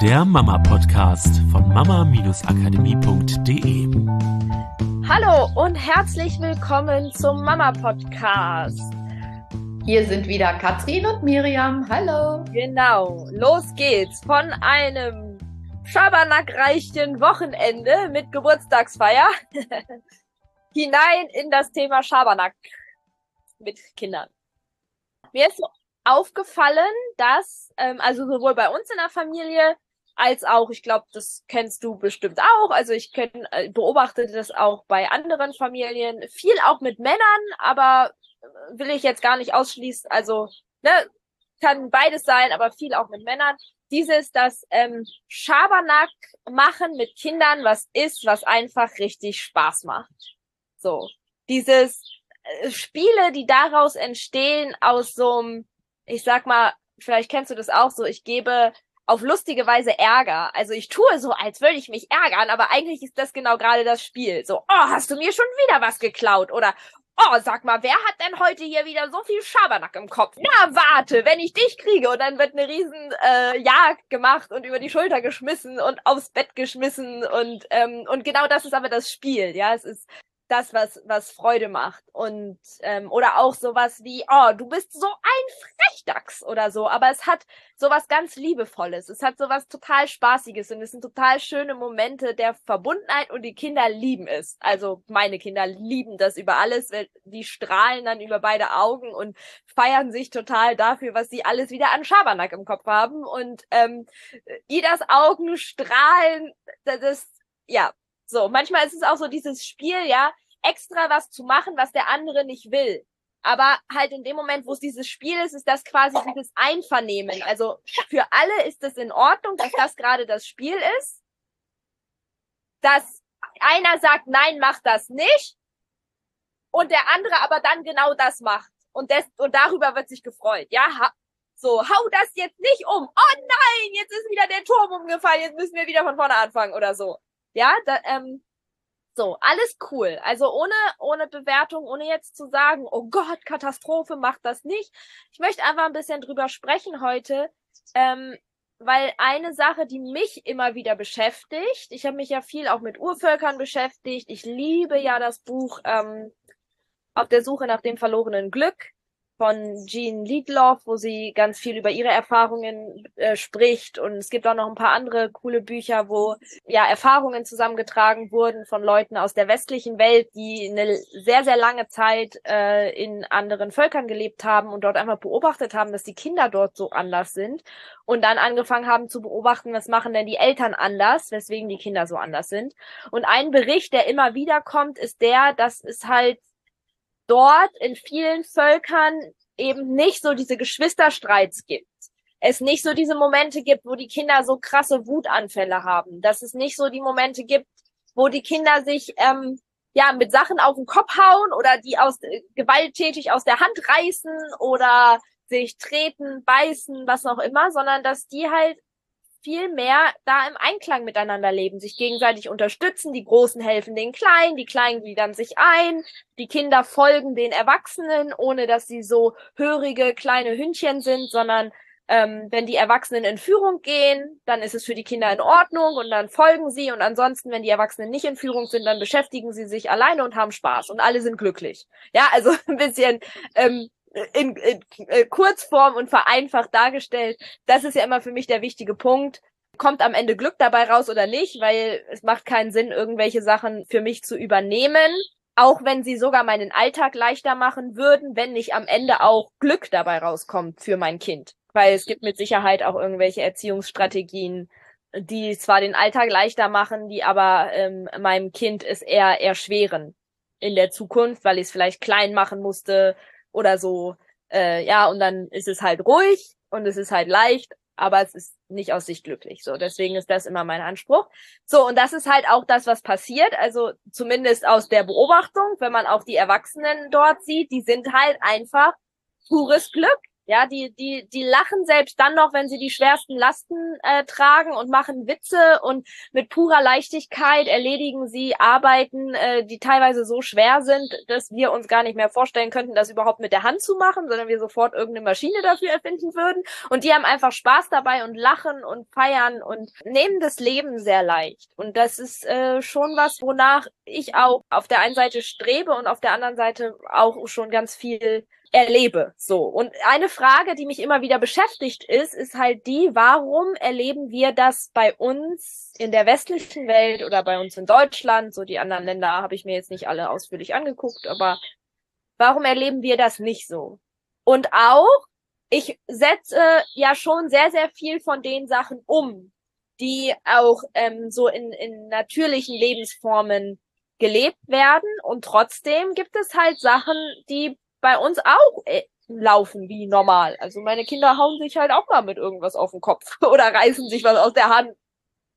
der Mama-Podcast von mama-akademie.de. Hallo und herzlich willkommen zum Mama-Podcast. Hier sind wieder Katrin und Miriam. Hallo. Genau, los geht's von einem Schabernack-reichen Wochenende mit Geburtstagsfeier hinein in das Thema Schabernack mit Kindern. Mir ist so aufgefallen, dass, ähm, also sowohl bei uns in der Familie als auch, ich glaube, das kennst du bestimmt auch, also ich kenn, äh, beobachte das auch bei anderen Familien, viel auch mit Männern, aber äh, will ich jetzt gar nicht ausschließen, also ne, kann beides sein, aber viel auch mit Männern. Dieses, das ähm, Schabernack machen mit Kindern, was ist, was einfach richtig Spaß macht. So, dieses äh, Spiele, die daraus entstehen aus so einem ich sag mal, vielleicht kennst du das auch so, ich gebe auf lustige Weise Ärger. Also ich tue so, als würde ich mich ärgern, aber eigentlich ist das genau gerade das Spiel. So, oh, hast du mir schon wieder was geklaut? Oder, oh, sag mal, wer hat denn heute hier wieder so viel Schabernack im Kopf? Na, warte, wenn ich dich kriege. Und dann wird eine riesen äh, Jagd gemacht und über die Schulter geschmissen und aufs Bett geschmissen. Und, ähm, und genau das ist aber das Spiel. Ja, es ist das, was, was Freude macht. Und, ähm, oder auch sowas wie, oh, du bist so ein Frechdachs oder so. Aber es hat sowas ganz Liebevolles. Es hat sowas total Spaßiges und es sind total schöne Momente der Verbundenheit und die Kinder lieben es. Also meine Kinder lieben das über alles. Die strahlen dann über beide Augen und feiern sich total dafür, was sie alles wieder an Schabernack im Kopf haben. Und ähm, Idas Augen strahlen, das ist, ja, so, manchmal ist es auch so dieses Spiel, ja, extra was zu machen, was der andere nicht will. Aber halt in dem Moment, wo es dieses Spiel ist, ist das quasi dieses Einvernehmen. Also für alle ist es in Ordnung, dass das gerade das Spiel ist. Dass einer sagt, nein, mach das nicht. Und der andere aber dann genau das macht. Und, des, und darüber wird sich gefreut. Ja, ha, so, hau das jetzt nicht um. Oh nein, jetzt ist wieder der Turm umgefallen, jetzt müssen wir wieder von vorne anfangen oder so. Ja, da, ähm, so, alles cool. Also ohne, ohne Bewertung, ohne jetzt zu sagen, oh Gott, Katastrophe, macht das nicht. Ich möchte einfach ein bisschen drüber sprechen heute, ähm, weil eine Sache, die mich immer wieder beschäftigt, ich habe mich ja viel auch mit Urvölkern beschäftigt. Ich liebe ja das Buch ähm, Auf der Suche nach dem verlorenen Glück von Jean Liedloff, wo sie ganz viel über ihre Erfahrungen äh, spricht. Und es gibt auch noch ein paar andere coole Bücher, wo ja Erfahrungen zusammengetragen wurden von Leuten aus der westlichen Welt, die eine sehr, sehr lange Zeit äh, in anderen Völkern gelebt haben und dort einfach beobachtet haben, dass die Kinder dort so anders sind. Und dann angefangen haben zu beobachten, was machen denn die Eltern anders, weswegen die Kinder so anders sind. Und ein Bericht, der immer wieder kommt, ist der, dass es halt dort in vielen Völkern eben nicht so diese Geschwisterstreits gibt. Es nicht so diese Momente gibt, wo die Kinder so krasse Wutanfälle haben. Dass es nicht so die Momente gibt, wo die Kinder sich ähm, ja mit Sachen auf den Kopf hauen oder die aus äh, gewalttätig aus der Hand reißen oder sich treten, beißen, was auch immer, sondern dass die halt viel mehr da im Einklang miteinander leben, sich gegenseitig unterstützen, die Großen helfen den Kleinen, die Kleinen gliedern sich ein, die Kinder folgen den Erwachsenen, ohne dass sie so hörige kleine Hündchen sind, sondern ähm, wenn die Erwachsenen in Führung gehen, dann ist es für die Kinder in Ordnung und dann folgen sie und ansonsten, wenn die Erwachsenen nicht in Führung sind, dann beschäftigen sie sich alleine und haben Spaß und alle sind glücklich. Ja, also ein bisschen ähm, in, in, in äh, Kurzform und vereinfacht dargestellt. Das ist ja immer für mich der wichtige Punkt. Kommt am Ende Glück dabei raus oder nicht, weil es macht keinen Sinn, irgendwelche Sachen für mich zu übernehmen, auch wenn sie sogar meinen Alltag leichter machen würden, wenn nicht am Ende auch Glück dabei rauskommt für mein Kind. Weil es gibt mit Sicherheit auch irgendwelche Erziehungsstrategien, die zwar den Alltag leichter machen, die aber ähm, meinem Kind es eher erschweren in der Zukunft, weil ich es vielleicht klein machen musste, oder so. Äh, ja, und dann ist es halt ruhig und es ist halt leicht, aber es ist nicht aus sich glücklich. So, deswegen ist das immer mein Anspruch. So, und das ist halt auch das, was passiert. Also zumindest aus der Beobachtung, wenn man auch die Erwachsenen dort sieht, die sind halt einfach pures Glück. Ja, die, die, die lachen selbst dann noch, wenn sie die schwersten Lasten äh, tragen und machen Witze und mit purer Leichtigkeit erledigen sie Arbeiten, äh, die teilweise so schwer sind, dass wir uns gar nicht mehr vorstellen könnten, das überhaupt mit der Hand zu machen, sondern wir sofort irgendeine Maschine dafür erfinden würden. Und die haben einfach Spaß dabei und lachen und feiern und nehmen das Leben sehr leicht. Und das ist äh, schon was, wonach ich auch auf der einen Seite strebe und auf der anderen Seite auch schon ganz viel erlebe. So. Und eine Frage, die mich immer wieder beschäftigt ist, ist halt die, warum erleben wir das bei uns in der westlichen Welt oder bei uns in Deutschland? So die anderen Länder habe ich mir jetzt nicht alle ausführlich angeguckt, aber warum erleben wir das nicht so? Und auch, ich setze ja schon sehr, sehr viel von den Sachen um, die auch ähm, so in, in natürlichen Lebensformen gelebt werden. Und trotzdem gibt es halt Sachen, die bei uns auch äh, laufen wie normal. Also meine Kinder hauen sich halt auch mal mit irgendwas auf den Kopf oder reißen sich was aus der Hand,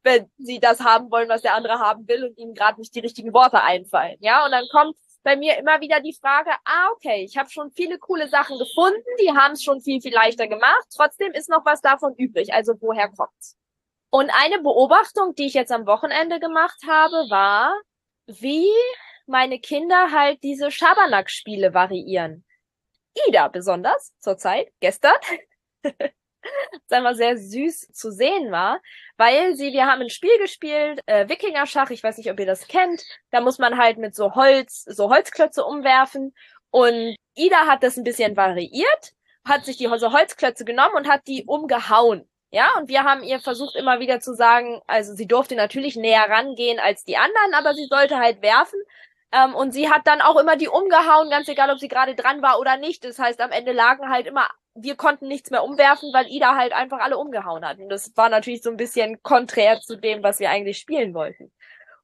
wenn sie das haben wollen, was der andere haben will und ihnen gerade nicht die richtigen Worte einfallen. Ja, und dann kommt bei mir immer wieder die Frage, ah, okay, ich habe schon viele coole Sachen gefunden, die haben es schon viel, viel leichter gemacht, trotzdem ist noch was davon übrig, also woher kommt's? Und eine Beobachtung, die ich jetzt am Wochenende gemacht habe, war, wie meine Kinder halt diese Schabernack-Spiele variieren. Ida besonders, zurzeit, gestern. das einmal sehr süß zu sehen war, weil sie, wir haben ein Spiel gespielt, äh, Wikinger-Schach, ich weiß nicht, ob ihr das kennt, da muss man halt mit so Holz, so Holzklötze umwerfen und Ida hat das ein bisschen variiert, hat sich die so Holzklötze genommen und hat die umgehauen. Ja, und wir haben ihr versucht immer wieder zu sagen, also sie durfte natürlich näher rangehen als die anderen, aber sie sollte halt werfen. Ähm, und sie hat dann auch immer die umgehauen, ganz egal, ob sie gerade dran war oder nicht. Das heißt, am Ende lagen halt immer, wir konnten nichts mehr umwerfen, weil Ida halt einfach alle umgehauen hat. Und das war natürlich so ein bisschen konträr zu dem, was wir eigentlich spielen wollten.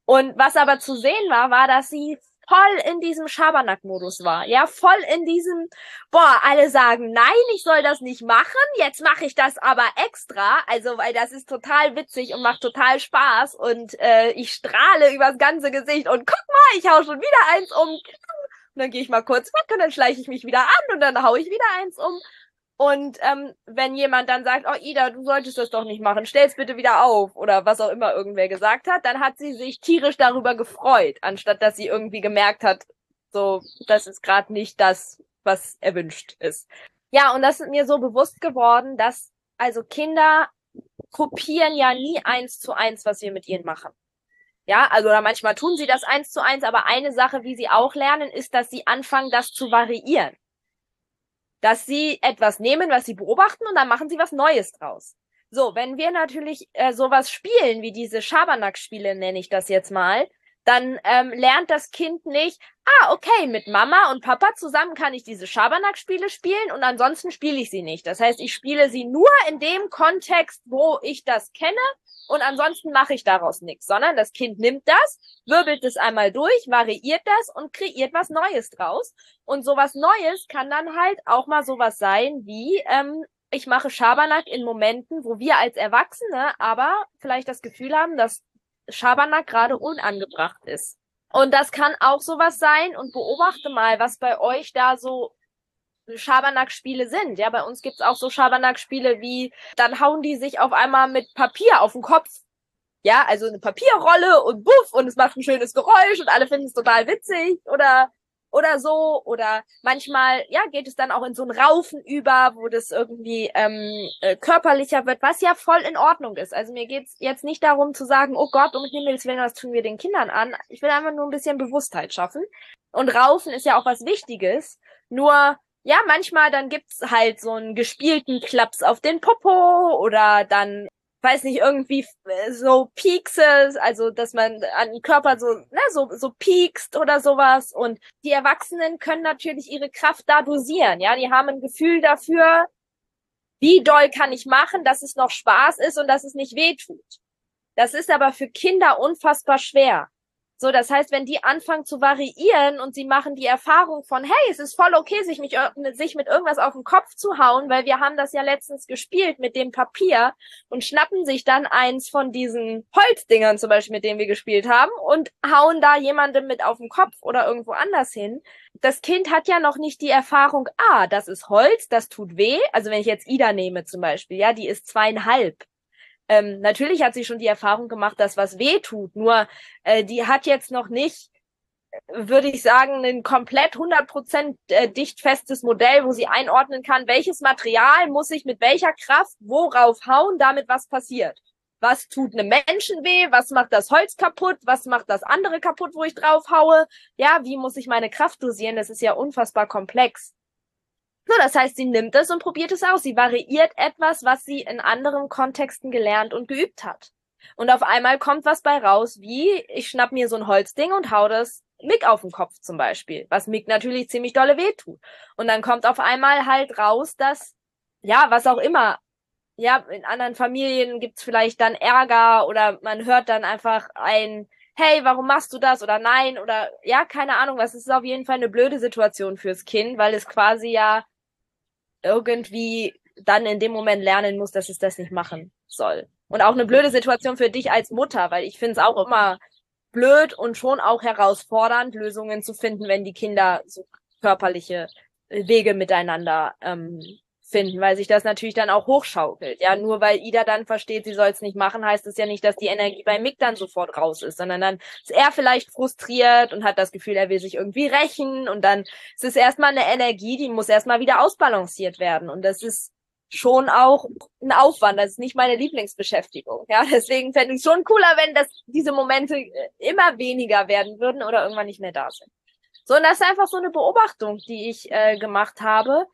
Und was aber zu sehen war, war, dass sie voll in diesem Schabernack-Modus war. Ja, voll in diesem, boah, alle sagen, nein, ich soll das nicht machen, jetzt mache ich das aber extra. Also, weil das ist total witzig und macht total Spaß und äh, ich strahle übers ganze Gesicht und guck mal, ich hau schon wieder eins um. Und dann gehe ich mal kurz weg und dann schleiche ich mich wieder an und dann hau ich wieder eins um. Und ähm, wenn jemand dann sagt, oh Ida, du solltest das doch nicht machen, stell's bitte wieder auf oder was auch immer irgendwer gesagt hat, dann hat sie sich tierisch darüber gefreut, anstatt dass sie irgendwie gemerkt hat, so, das ist gerade nicht das, was erwünscht ist. Ja, und das ist mir so bewusst geworden, dass also Kinder kopieren ja nie eins zu eins, was wir mit ihnen machen. Ja, also oder manchmal tun sie das eins zu eins, aber eine Sache, wie sie auch lernen, ist, dass sie anfangen, das zu variieren dass sie etwas nehmen, was sie beobachten und dann machen sie was Neues draus. So, wenn wir natürlich äh, sowas spielen, wie diese Schabernack-Spiele nenne ich das jetzt mal, dann ähm, lernt das Kind nicht, ah, okay, mit Mama und Papa zusammen kann ich diese Schabernack-Spiele spielen und ansonsten spiele ich sie nicht. Das heißt, ich spiele sie nur in dem Kontext, wo ich das kenne und ansonsten mache ich daraus nichts, sondern das Kind nimmt das, wirbelt es einmal durch, variiert das und kreiert was Neues draus. Und sowas Neues kann dann halt auch mal sowas sein wie, ähm, ich mache Schabernack in Momenten, wo wir als Erwachsene aber vielleicht das Gefühl haben, dass Schabernack gerade unangebracht ist. Und das kann auch sowas sein und beobachte mal, was bei euch da so Schabernack-Spiele sind. Ja, bei uns gibt's auch so Schabernack-Spiele wie, dann hauen die sich auf einmal mit Papier auf den Kopf. Ja, also eine Papierrolle und buff und es macht ein schönes Geräusch und alle finden es total witzig oder oder so oder manchmal ja geht es dann auch in so ein Raufen über, wo das irgendwie ähm, äh, körperlicher wird, was ja voll in Ordnung ist. Also mir geht's jetzt nicht darum zu sagen, oh Gott, um Himmels willen, was tun wir den Kindern an. Ich will einfach nur ein bisschen Bewusstheit schaffen. Und Raufen ist ja auch was Wichtiges. Nur ja, manchmal dann gibt's halt so einen gespielten Klaps auf den Popo oder dann weiß nicht, irgendwie äh, so Piekses, also dass man an den Körper so, ne, so, so piekst oder sowas. Und die Erwachsenen können natürlich ihre Kraft da dosieren, ja. Die haben ein Gefühl dafür, wie doll kann ich machen, dass es noch Spaß ist und dass es nicht weh tut. Das ist aber für Kinder unfassbar schwer. So, das heißt, wenn die anfangen zu variieren und sie machen die Erfahrung von, hey, es ist voll okay, sich, mich, sich mit irgendwas auf den Kopf zu hauen, weil wir haben das ja letztens gespielt mit dem Papier und schnappen sich dann eins von diesen Holzdingern zum Beispiel, mit denen wir gespielt haben und hauen da jemandem mit auf den Kopf oder irgendwo anders hin. Das Kind hat ja noch nicht die Erfahrung, ah, das ist Holz, das tut weh. Also wenn ich jetzt Ida nehme zum Beispiel, ja, die ist zweieinhalb ähm, natürlich hat sie schon die Erfahrung gemacht, dass was weh tut, nur äh, die hat jetzt noch nicht, würde ich sagen, ein komplett 100% äh, dicht festes Modell, wo sie einordnen kann, welches Material muss ich mit welcher Kraft worauf hauen, damit was passiert. Was tut einem Menschen weh? Was macht das Holz kaputt? Was macht das andere kaputt, wo ich drauf haue? Ja, wie muss ich meine Kraft dosieren? Das ist ja unfassbar komplex. So, das heißt, sie nimmt es und probiert es aus. Sie variiert etwas, was sie in anderen Kontexten gelernt und geübt hat. Und auf einmal kommt was bei raus, wie ich schnapp mir so ein Holzding und hau das Mick auf den Kopf zum Beispiel, was Mick natürlich ziemlich dolle wehtut. Und dann kommt auf einmal halt raus, dass, ja, was auch immer, ja, in anderen Familien gibt's vielleicht dann Ärger oder man hört dann einfach ein, hey, warum machst du das oder nein oder ja, keine Ahnung was. Es ist auf jeden Fall eine blöde Situation fürs Kind, weil es quasi ja irgendwie dann in dem Moment lernen muss, dass es das nicht machen soll. Und auch eine blöde Situation für dich als Mutter, weil ich finde es auch immer blöd und schon auch herausfordernd, Lösungen zu finden, wenn die Kinder so körperliche Wege miteinander ähm, finden, weil sich das natürlich dann auch hochschaukelt. Ja, nur weil Ida dann versteht, sie soll es nicht machen, heißt es ja nicht, dass die Energie bei Mick dann sofort raus ist, sondern dann ist er vielleicht frustriert und hat das Gefühl, er will sich irgendwie rächen und dann ist es erstmal eine Energie, die muss erstmal wieder ausbalanciert werden und das ist schon auch ein Aufwand. Das ist nicht meine Lieblingsbeschäftigung. Ja, deswegen fände ich schon cooler, wenn das diese Momente äh, immer weniger werden würden oder irgendwann nicht mehr da sind. So, und das ist einfach so eine Beobachtung, die ich äh, gemacht habe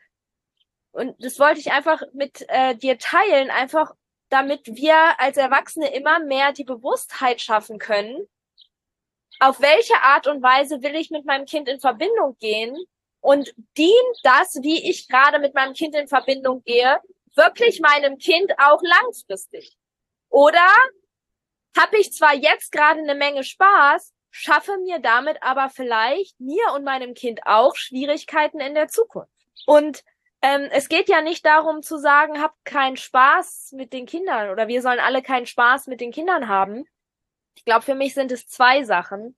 und das wollte ich einfach mit äh, dir teilen, einfach damit wir als Erwachsene immer mehr die Bewusstheit schaffen können, auf welche Art und Weise will ich mit meinem Kind in Verbindung gehen und dient das, wie ich gerade mit meinem Kind in Verbindung gehe, wirklich meinem Kind auch langfristig? Oder habe ich zwar jetzt gerade eine Menge Spaß, schaffe mir damit aber vielleicht mir und meinem Kind auch Schwierigkeiten in der Zukunft. Und ähm, es geht ja nicht darum zu sagen, habt keinen Spaß mit den Kindern oder wir sollen alle keinen Spaß mit den Kindern haben. Ich glaube, für mich sind es zwei Sachen.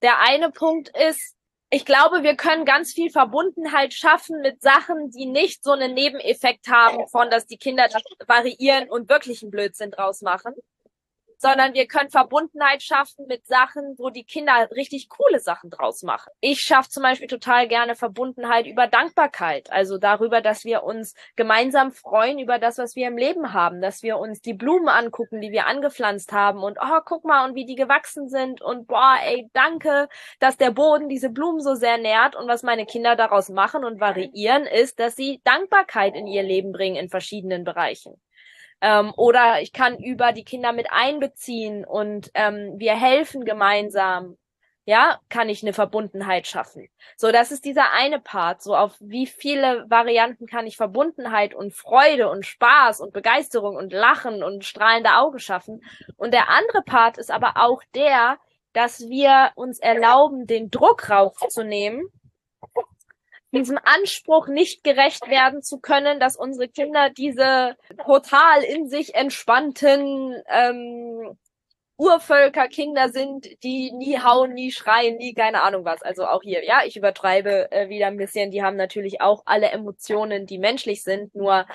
Der eine Punkt ist, ich glaube, wir können ganz viel Verbundenheit schaffen mit Sachen, die nicht so einen Nebeneffekt haben von, dass die Kinder variieren und wirklich einen Blödsinn draus machen sondern wir können Verbundenheit schaffen mit Sachen, wo die Kinder richtig coole Sachen draus machen. Ich schaffe zum Beispiel total gerne Verbundenheit über Dankbarkeit, also darüber, dass wir uns gemeinsam freuen über das, was wir im Leben haben, dass wir uns die Blumen angucken, die wir angepflanzt haben und oh, guck mal und wie die gewachsen sind und boah, ey, danke, dass der Boden diese Blumen so sehr nährt und was meine Kinder daraus machen und variieren ist, dass sie Dankbarkeit in ihr Leben bringen in verschiedenen Bereichen. Ähm, oder ich kann über die Kinder mit einbeziehen und ähm, wir helfen gemeinsam. Ja, kann ich eine Verbundenheit schaffen. So, das ist dieser eine Part. So, auf wie viele Varianten kann ich Verbundenheit und Freude und Spaß und Begeisterung und Lachen und strahlende Augen schaffen? Und der andere Part ist aber auch der, dass wir uns erlauben, den Druck rauszunehmen diesem Anspruch nicht gerecht werden zu können, dass unsere Kinder diese total in sich entspannten ähm, Urvölkerkinder sind, die nie hauen, nie schreien, nie keine Ahnung was. Also auch hier, ja, ich übertreibe äh, wieder ein bisschen. Die haben natürlich auch alle Emotionen, die menschlich sind. Nur,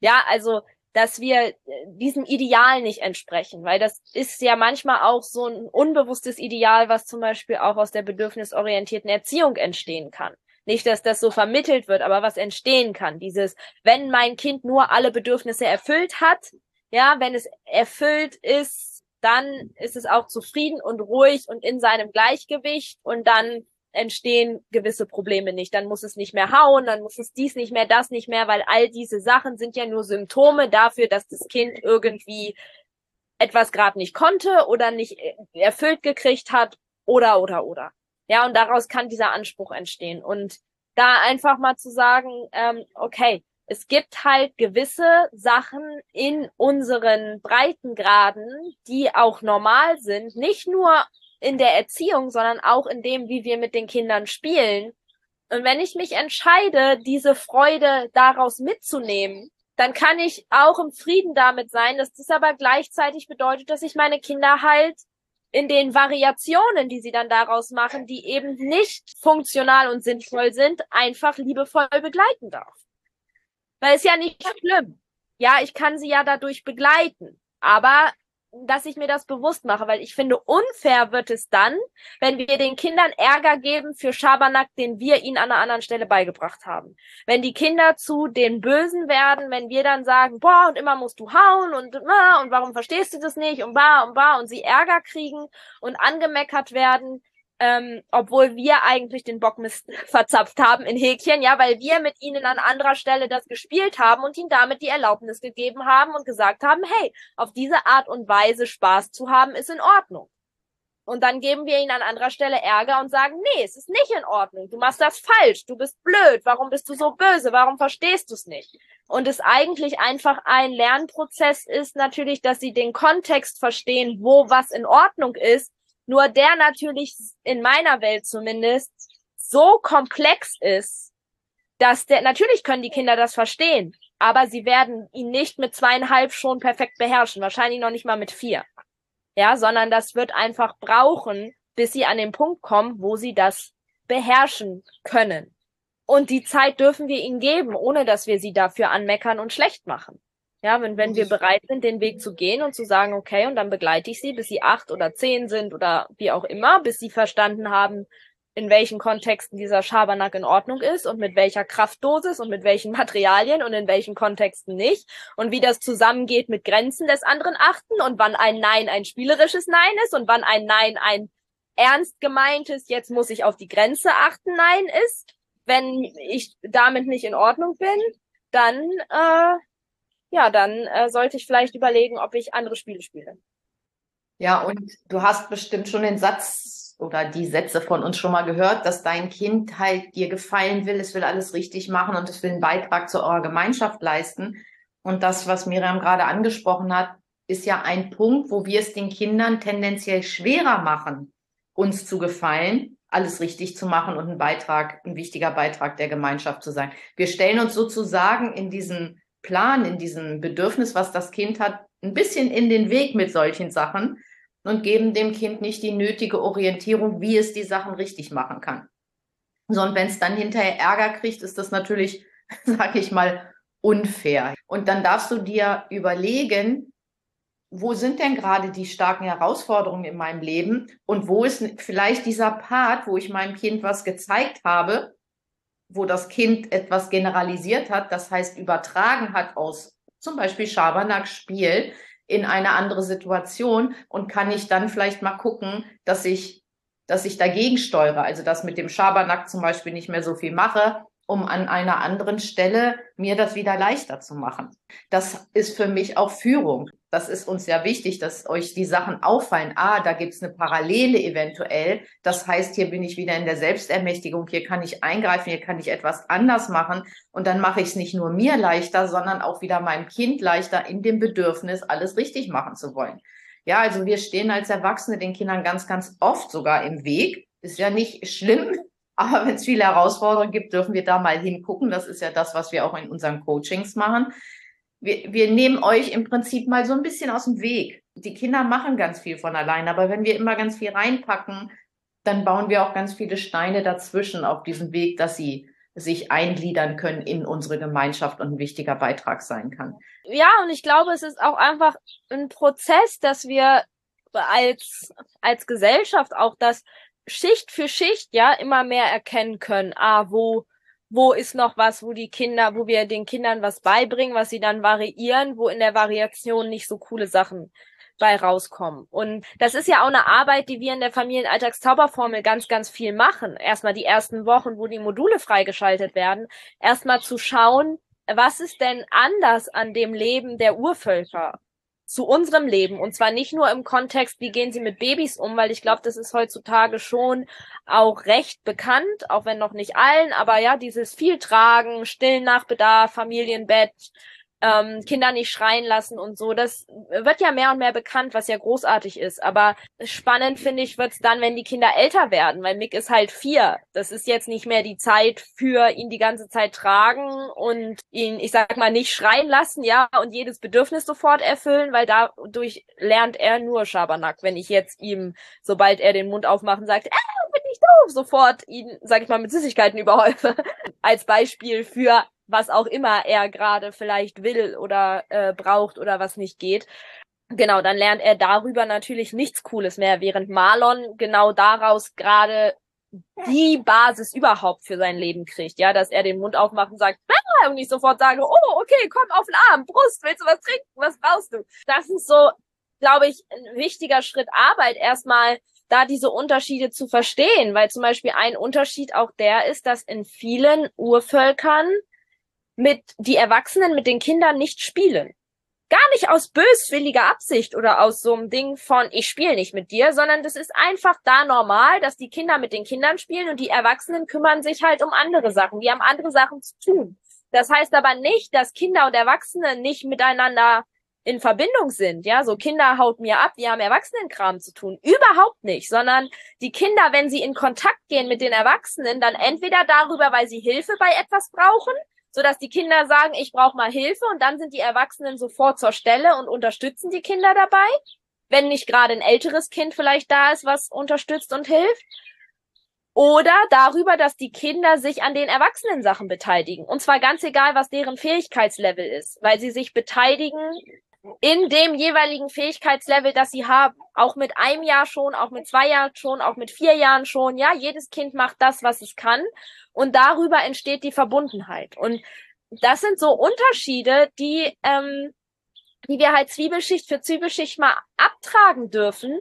ja, also dass wir äh, diesem Ideal nicht entsprechen, weil das ist ja manchmal auch so ein unbewusstes Ideal, was zum Beispiel auch aus der bedürfnisorientierten Erziehung entstehen kann. Nicht, dass das so vermittelt wird, aber was entstehen kann. Dieses, wenn mein Kind nur alle Bedürfnisse erfüllt hat, ja, wenn es erfüllt ist, dann ist es auch zufrieden und ruhig und in seinem Gleichgewicht und dann entstehen gewisse Probleme nicht. Dann muss es nicht mehr hauen, dann muss es dies nicht mehr, das nicht mehr, weil all diese Sachen sind ja nur Symptome dafür, dass das Kind irgendwie etwas gerade nicht konnte oder nicht erfüllt gekriegt hat oder oder oder. Ja, und daraus kann dieser Anspruch entstehen. Und da einfach mal zu sagen, ähm, okay, es gibt halt gewisse Sachen in unseren Breitengraden, die auch normal sind, nicht nur in der Erziehung, sondern auch in dem, wie wir mit den Kindern spielen. Und wenn ich mich entscheide, diese Freude daraus mitzunehmen, dann kann ich auch im Frieden damit sein, dass das aber gleichzeitig bedeutet, dass ich meine Kinder halt in den Variationen, die sie dann daraus machen, die eben nicht funktional und sinnvoll sind, einfach liebevoll begleiten darf. Weil es ja nicht schlimm. Ja, ich kann sie ja dadurch begleiten. Aber dass ich mir das bewusst mache, weil ich finde, unfair wird es dann, wenn wir den Kindern Ärger geben für Schabernack, den wir ihnen an einer anderen Stelle beigebracht haben. Wenn die Kinder zu den Bösen werden, wenn wir dann sagen, boah, und immer musst du hauen und, ah, und warum verstehst du das nicht und bah und bah und sie Ärger kriegen und angemeckert werden, ähm, obwohl wir eigentlich den Bockmist verzapft haben in Häkchen, ja, weil wir mit ihnen an anderer Stelle das gespielt haben und ihnen damit die Erlaubnis gegeben haben und gesagt haben, hey, auf diese Art und Weise Spaß zu haben, ist in Ordnung. Und dann geben wir ihnen an anderer Stelle Ärger und sagen, nee, es ist nicht in Ordnung. Du machst das falsch. Du bist blöd. Warum bist du so böse? Warum verstehst du es nicht? Und es eigentlich einfach ein Lernprozess ist natürlich, dass sie den Kontext verstehen, wo was in Ordnung ist nur der natürlich in meiner Welt zumindest so komplex ist, dass der, natürlich können die Kinder das verstehen, aber sie werden ihn nicht mit zweieinhalb schon perfekt beherrschen, wahrscheinlich noch nicht mal mit vier. Ja, sondern das wird einfach brauchen, bis sie an den Punkt kommen, wo sie das beherrschen können. Und die Zeit dürfen wir ihnen geben, ohne dass wir sie dafür anmeckern und schlecht machen. Ja, wenn, wenn wir bereit sind, den Weg zu gehen und zu sagen, okay, und dann begleite ich sie, bis sie acht oder zehn sind oder wie auch immer, bis sie verstanden haben, in welchen Kontexten dieser Schabernack in Ordnung ist und mit welcher Kraftdosis und mit welchen Materialien und in welchen Kontexten nicht und wie das zusammengeht mit Grenzen des anderen achten und wann ein Nein ein spielerisches Nein ist und wann ein Nein ein ernst gemeintes, jetzt muss ich auf die Grenze achten, Nein ist. Wenn ich damit nicht in Ordnung bin, dann äh, ja, dann äh, sollte ich vielleicht überlegen, ob ich andere Spiele spiele. Ja, und du hast bestimmt schon den Satz oder die Sätze von uns schon mal gehört, dass dein Kind halt dir gefallen will, es will alles richtig machen und es will einen Beitrag zu eurer Gemeinschaft leisten. Und das, was Miriam gerade angesprochen hat, ist ja ein Punkt, wo wir es den Kindern tendenziell schwerer machen, uns zu gefallen, alles richtig zu machen und ein Beitrag, ein wichtiger Beitrag der Gemeinschaft zu sein. Wir stellen uns sozusagen in diesen Plan, in diesem Bedürfnis, was das Kind hat, ein bisschen in den Weg mit solchen Sachen und geben dem Kind nicht die nötige Orientierung, wie es die Sachen richtig machen kann. So, und wenn es dann hinterher Ärger kriegt, ist das natürlich, sag ich mal, unfair. Und dann darfst du dir überlegen, wo sind denn gerade die starken Herausforderungen in meinem Leben und wo ist vielleicht dieser Part, wo ich meinem Kind was gezeigt habe, wo das Kind etwas generalisiert hat, das heißt übertragen hat aus zum Beispiel Schabernack-Spiel in eine andere Situation und kann ich dann vielleicht mal gucken, dass ich, dass ich dagegen steuere, also dass mit dem Schabernack zum Beispiel nicht mehr so viel mache, um an einer anderen Stelle mir das wieder leichter zu machen. Das ist für mich auch Führung das ist uns ja wichtig, dass euch die Sachen auffallen. Ah, da gibt's eine Parallele eventuell. Das heißt, hier bin ich wieder in der Selbstermächtigung, hier kann ich eingreifen, hier kann ich etwas anders machen. Und dann mache ich es nicht nur mir leichter, sondern auch wieder meinem Kind leichter in dem Bedürfnis, alles richtig machen zu wollen. Ja, also wir stehen als Erwachsene den Kindern ganz, ganz oft sogar im Weg. Ist ja nicht schlimm, aber wenn es viele Herausforderungen gibt, dürfen wir da mal hingucken. Das ist ja das, was wir auch in unseren Coachings machen wir, wir nehmen euch im Prinzip mal so ein bisschen aus dem Weg. Die Kinder machen ganz viel von allein, aber wenn wir immer ganz viel reinpacken, dann bauen wir auch ganz viele Steine dazwischen auf diesem Weg, dass sie sich eingliedern können in unsere Gemeinschaft und ein wichtiger Beitrag sein kann. Ja, und ich glaube, es ist auch einfach ein Prozess, dass wir als, als Gesellschaft auch das Schicht für Schicht ja immer mehr erkennen können. Ah, wo wo ist noch was, wo die Kinder, wo wir den Kindern was beibringen, was sie dann variieren, wo in der Variation nicht so coole Sachen bei rauskommen. Und das ist ja auch eine Arbeit, die wir in der Familienalltagszauberformel ganz, ganz viel machen. Erstmal die ersten Wochen, wo die Module freigeschaltet werden, erstmal zu schauen, was ist denn anders an dem Leben der Urvölker? Zu unserem Leben. Und zwar nicht nur im Kontext, wie gehen sie mit Babys um, weil ich glaube, das ist heutzutage schon auch recht bekannt, auch wenn noch nicht allen, aber ja, dieses viel Tragen, stillen nach Bedarf, Familienbett, ähm, Kinder nicht schreien lassen und so. Das wird ja mehr und mehr bekannt, was ja großartig ist. Aber spannend finde ich wird's dann, wenn die Kinder älter werden, weil Mick ist halt vier. Das ist jetzt nicht mehr die Zeit für ihn die ganze Zeit tragen und ihn, ich sag mal, nicht schreien lassen, ja, und jedes Bedürfnis sofort erfüllen, weil dadurch lernt er nur Schabernack. Wenn ich jetzt ihm, sobald er den Mund aufmacht, sagt, äh, bin ich doof, sofort ihn, sag ich mal, mit Süßigkeiten überhäufe. Als Beispiel für was auch immer er gerade vielleicht will oder äh, braucht oder was nicht geht. Genau, dann lernt er darüber natürlich nichts Cooles mehr, während Marlon genau daraus gerade die Basis überhaupt für sein Leben kriegt, ja, dass er den Mund aufmacht und sagt, ah, und ich sofort sage, oh, okay, komm auf den Arm, Brust, willst du was trinken, was brauchst du? Das ist so, glaube ich, ein wichtiger Schritt Arbeit, erstmal da diese Unterschiede zu verstehen, weil zum Beispiel ein Unterschied auch der ist, dass in vielen Urvölkern mit die Erwachsenen mit den Kindern nicht spielen. Gar nicht aus böswilliger Absicht oder aus so einem Ding von ich spiele nicht mit dir, sondern das ist einfach da normal, dass die Kinder mit den Kindern spielen und die Erwachsenen kümmern sich halt um andere Sachen. Die haben andere Sachen zu tun. Das heißt aber nicht, dass Kinder und Erwachsene nicht miteinander in Verbindung sind, ja, so Kinder haut mir ab, wir haben Erwachsenenkram zu tun. Überhaupt nicht, sondern die Kinder, wenn sie in Kontakt gehen mit den Erwachsenen, dann entweder darüber, weil sie Hilfe bei etwas brauchen, so dass die Kinder sagen, ich brauche mal Hilfe und dann sind die Erwachsenen sofort zur Stelle und unterstützen die Kinder dabei, wenn nicht gerade ein älteres Kind vielleicht da ist, was unterstützt und hilft. Oder darüber, dass die Kinder sich an den Erwachsenen Sachen beteiligen. Und zwar ganz egal, was deren Fähigkeitslevel ist, weil sie sich beteiligen in dem jeweiligen Fähigkeitslevel, das sie haben. Auch mit einem Jahr schon, auch mit zwei Jahren schon, auch mit vier Jahren schon. Ja, jedes Kind macht das, was es kann. Und darüber entsteht die Verbundenheit. Und das sind so Unterschiede, die, ähm, die wir halt Zwiebelschicht für Zwiebelschicht mal abtragen dürfen,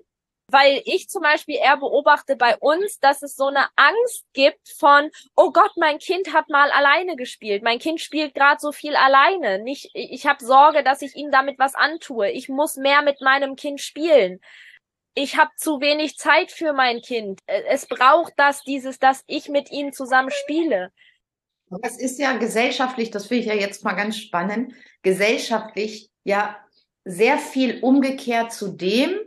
weil ich zum Beispiel eher beobachte bei uns, dass es so eine Angst gibt von, oh Gott, mein Kind hat mal alleine gespielt, mein Kind spielt gerade so viel alleine, nicht, ich habe Sorge, dass ich ihm damit was antue, ich muss mehr mit meinem Kind spielen. Ich habe zu wenig Zeit für mein Kind. Es braucht das, dieses, dass ich mit ihm zusammen spiele. Das ist ja gesellschaftlich, das finde ich ja jetzt mal ganz spannend, gesellschaftlich ja sehr viel umgekehrt zu dem,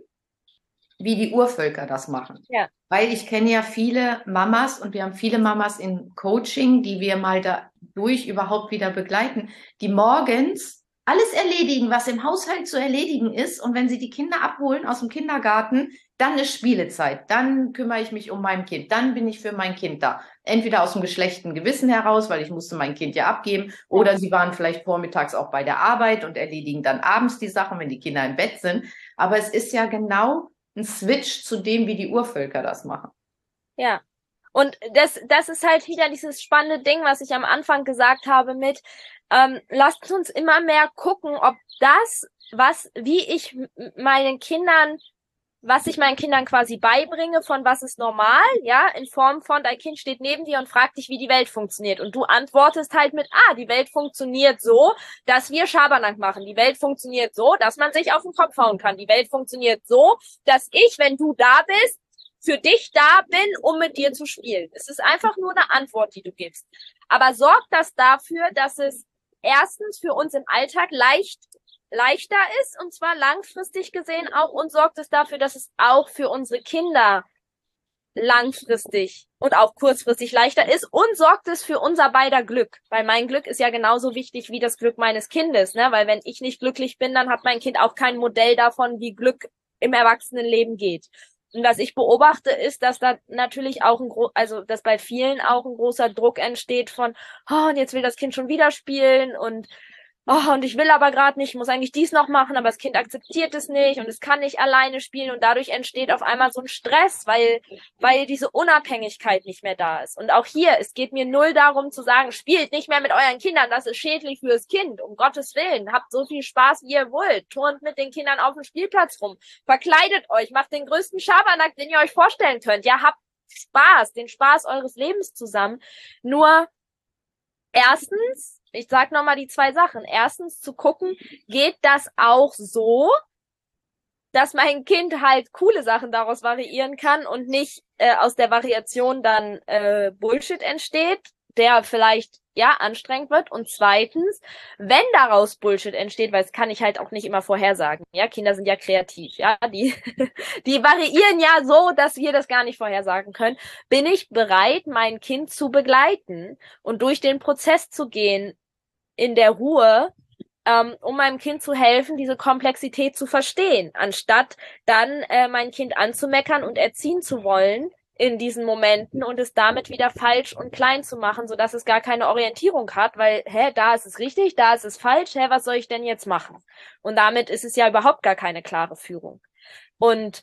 wie die Urvölker das machen. Ja. Weil ich kenne ja viele Mamas und wir haben viele Mamas in Coaching, die wir mal dadurch überhaupt wieder begleiten, die morgens alles erledigen, was im Haushalt zu erledigen ist. Und wenn sie die Kinder abholen aus dem Kindergarten, dann ist Spielezeit. Dann kümmere ich mich um mein Kind. Dann bin ich für mein Kind da. Entweder aus dem geschlechten Gewissen heraus, weil ich musste mein Kind ja abgeben, oder sie waren vielleicht vormittags auch bei der Arbeit und erledigen dann abends die Sachen, wenn die Kinder im Bett sind. Aber es ist ja genau ein Switch zu dem, wie die Urvölker das machen. Ja. Und das, das ist halt wieder dieses spannende Ding, was ich am Anfang gesagt habe mit, ähm, lasst uns immer mehr gucken, ob das, was, wie ich meinen Kindern was ich meinen Kindern quasi beibringe von was ist normal, ja, in Form von dein Kind steht neben dir und fragt dich, wie die Welt funktioniert. Und du antwortest halt mit, ah, die Welt funktioniert so, dass wir Schabernack machen. Die Welt funktioniert so, dass man sich auf den Kopf hauen kann. Die Welt funktioniert so, dass ich, wenn du da bist, für dich da bin, um mit dir zu spielen. Es ist einfach nur eine Antwort, die du gibst. Aber sorgt das dafür, dass es erstens für uns im Alltag leicht leichter ist und zwar langfristig gesehen auch und sorgt es dafür, dass es auch für unsere Kinder langfristig und auch kurzfristig leichter ist und sorgt es für unser beider Glück, weil mein Glück ist ja genauso wichtig wie das Glück meines Kindes, ne? Weil wenn ich nicht glücklich bin, dann hat mein Kind auch kein Modell davon, wie Glück im Erwachsenenleben geht. Und was ich beobachte, ist, dass da natürlich auch ein gro also dass bei vielen auch ein großer Druck entsteht von, oh, und jetzt will das Kind schon wieder spielen und oh, und ich will aber gerade nicht, muss eigentlich dies noch machen, aber das Kind akzeptiert es nicht und es kann nicht alleine spielen und dadurch entsteht auf einmal so ein Stress, weil, weil diese Unabhängigkeit nicht mehr da ist. Und auch hier, es geht mir null darum zu sagen, spielt nicht mehr mit euren Kindern, das ist schädlich fürs Kind, um Gottes Willen, habt so viel Spaß, wie ihr wollt, turnt mit den Kindern auf dem Spielplatz rum, verkleidet euch, macht den größten Schabernack, den ihr euch vorstellen könnt, ja, habt Spaß, den Spaß eures Lebens zusammen, nur erstens, ich sag nochmal die zwei Sachen. Erstens zu gucken, geht das auch so, dass mein Kind halt coole Sachen daraus variieren kann und nicht äh, aus der Variation dann äh, Bullshit entsteht. der vielleicht ja anstrengend wird und zweitens, wenn daraus Bullshit entsteht, weil es kann ich halt auch nicht immer vorhersagen. Ja, Kinder sind ja kreativ, ja, die die variieren ja so, dass wir das gar nicht vorhersagen können. Bin ich bereit, mein Kind zu begleiten und durch den Prozess zu gehen in der Ruhe, ähm, um meinem Kind zu helfen, diese Komplexität zu verstehen, anstatt dann äh, mein Kind anzumeckern und erziehen zu wollen in diesen Momenten und es damit wieder falsch und klein zu machen, so dass es gar keine Orientierung hat, weil, hä, da ist es richtig, da ist es falsch, hä, was soll ich denn jetzt machen? Und damit ist es ja überhaupt gar keine klare Führung. Und